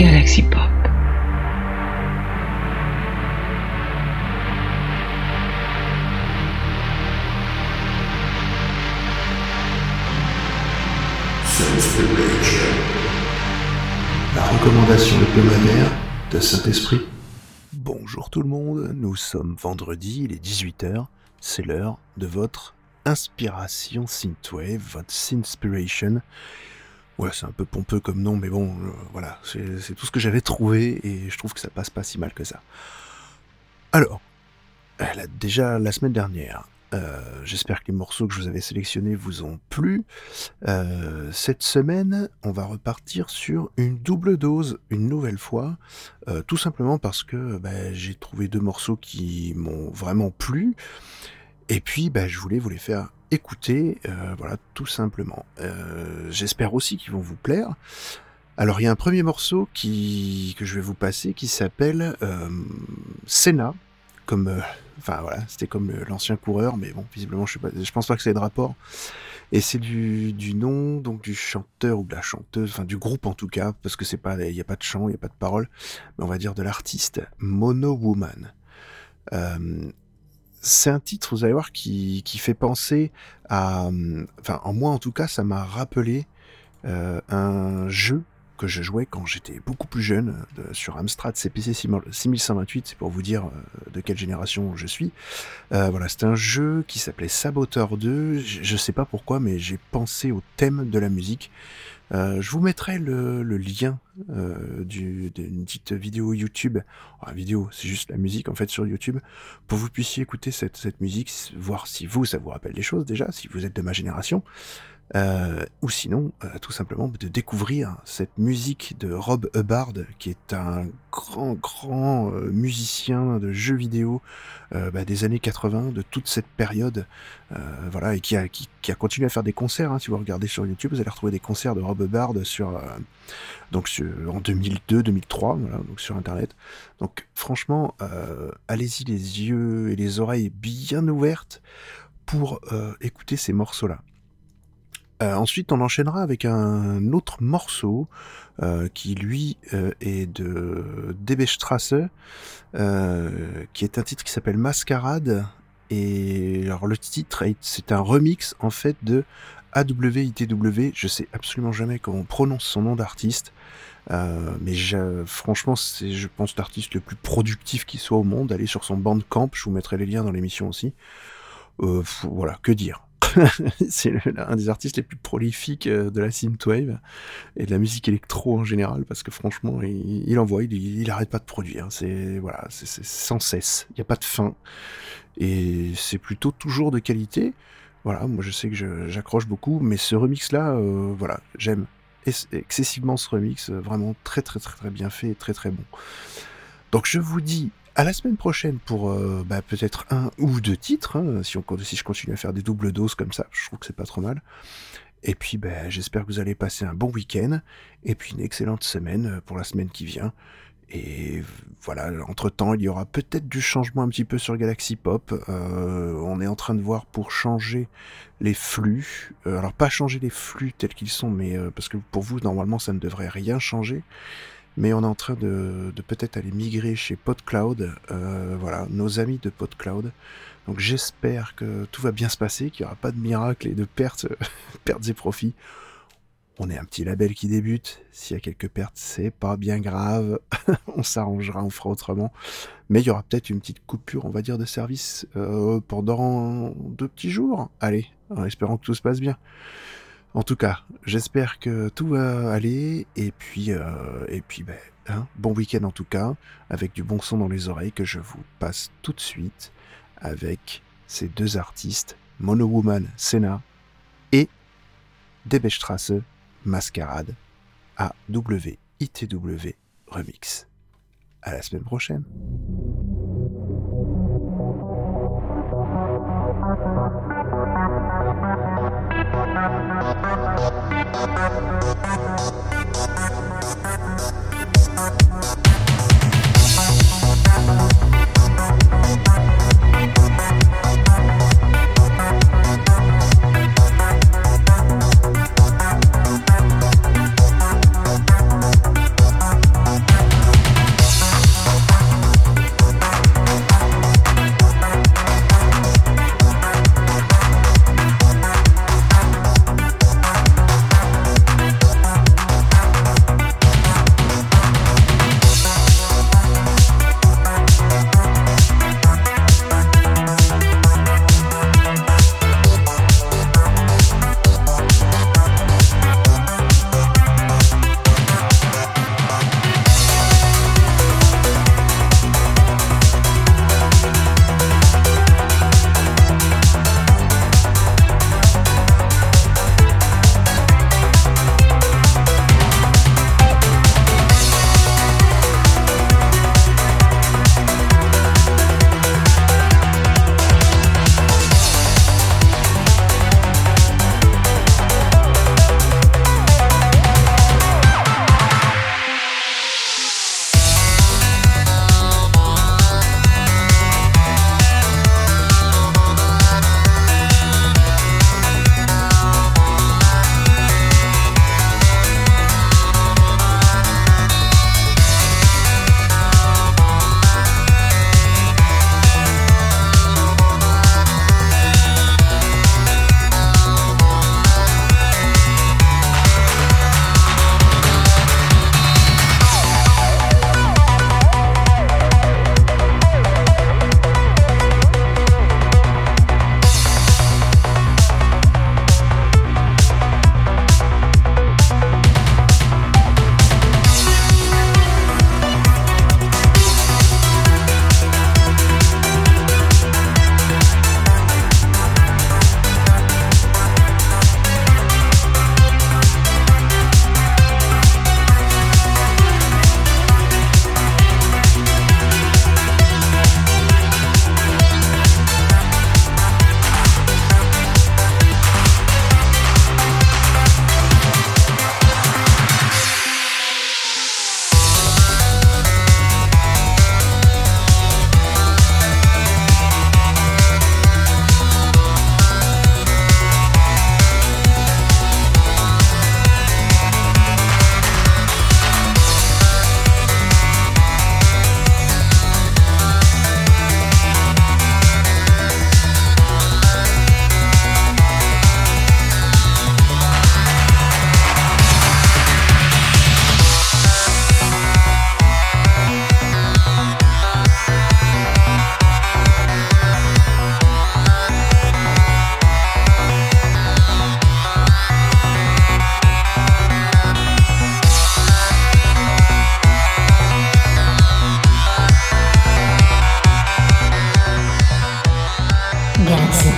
Galaxy Pop. La recommandation hebdomadaire de Saint-Esprit. Bonjour tout le monde, nous sommes vendredi, il est 18h, c'est l'heure de votre inspiration synthwave, votre synspiration. Ouais, c'est un peu pompeux comme nom, mais bon, euh, voilà, c'est tout ce que j'avais trouvé et je trouve que ça passe pas si mal que ça. Alors, a déjà la semaine dernière, euh, j'espère que les morceaux que je vous avais sélectionnés vous ont plu. Euh, cette semaine, on va repartir sur une double dose, une nouvelle fois, euh, tout simplement parce que bah, j'ai trouvé deux morceaux qui m'ont vraiment plu. Et puis, bah, je voulais vous les faire écouter, voilà, tout simplement. J'espère aussi qu'ils vont vous plaire. Alors, il y a un premier morceau qui, que je vais vous passer qui s'appelle Senna comme, euh, enfin voilà, c'était comme l'ancien coureur, mais bon, visiblement, je, ne je pense pas que ait de rapport. Et c'est du, du, nom donc du chanteur ou de la chanteuse, enfin du groupe en tout cas, parce que c'est pas, il n'y a pas de chant, il n'y a pas de parole, mais on va dire de l'artiste Mono Woman. Euh, c'est un titre, vous allez voir, qui, qui fait penser à, enfin en moi en tout cas, ça m'a rappelé euh, un jeu que je jouais quand j'étais beaucoup plus jeune euh, sur Amstrad CPC 6128, c'est pour vous dire euh, de quelle génération je suis. Euh, voilà, c'était un jeu qui s'appelait Saboteur 2. Je, ne sais pas pourquoi, mais j'ai pensé au thème de la musique. je vous mettrai le, lien d'une petite vidéo YouTube. Enfin, vidéo, c'est juste la musique en fait sur YouTube, pour que vous puissiez écouter cette musique, voir si vous, ça vous rappelle des choses déjà, si vous êtes de ma génération. Euh, ou sinon, euh, tout simplement, de découvrir cette musique de Rob Hubbard, qui est un grand, grand euh, musicien de jeux vidéo bah, des années 80, de toute cette période, voilà, et qui a, qui, a continué à faire des concerts. Hein. si vous regardez sur YouTube, vous allez retrouver des concerts de Rob Hubbard sur, donc sur, en 2002, 2003, voilà, donc sur Internet. Donc franchement, allez-y les yeux et les oreilles bien ouvertes pour écouter ces morceaux-là. Euh, ensuite, on enchaînera avec un autre morceau euh, qui, lui, euh, est de Debestrasse, qui est un titre qui s'appelle Mascarade. Et alors, le titre, c'est un remix en fait de AWITW. Je sais absolument jamais comment on prononce son nom d'artiste. mais franchement, c'est, je pense, l'artiste le plus productif qui soit au monde. Allez sur son bandcamp, je vous mettrai les liens dans l'émission aussi. voilà, que dire c'est un des artistes les plus prolifiques euh, de la synthwave et de la musique électro en général parce que franchement il, envoie, il, il arrête pas de produire. C'est voilà, c'est sans cesse. Il n'y a pas de fin et c'est plutôt toujours de qualité. Voilà, moi je sais que j'accroche beaucoup, mais ce remix là, euh, voilà, j'aime excessivement ce remix, euh, vraiment très très très très bien fait, très très bon. Donc je vous dis à la semaine prochaine pour euh, bah, peut-être un ou deux titres, hein, si, si je continue à faire des doubles doses comme ça, je trouve que c'est pas trop mal. Et puis bah, j'espère que vous allez passer un bon week-end, et puis une excellente semaine euh, pour la semaine qui vient. Et voilà, entre-temps, il y aura peut-être du changement un petit peu sur Galaxy Pop. Euh, on est en train de voir pour changer les flux. alors pas changer les flux tels qu'ils sont, mais parce que pour vous, normalement, ça ne devrait rien changer mais on est en train de, peut-être aller migrer chez PodCloud, euh, voilà, nos amis de PodCloud. Donc j'espère que tout va bien se passer, qu'il n'y aura pas de miracle et de pertes, pertes et profits. On est un petit label qui débute. S'il y a quelques pertes, c'est pas bien grave. on s'arrangera, on fera autrement. Mais il y aura peut-être une petite coupure, on va dire, de service euh, pendant deux petits jours. Allez, en espérant que tout se passe bien. En tout cas, j'espère que tout va aller et puis euh, ben, hein, bon week-end en tout cas, avec du bon son dans les oreilles que je vous passe tout de suite avec ces deux artistes, Mono Woman Senna et Debestrasse Mascarade AWITW Remix. À la semaine prochaine.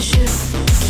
You.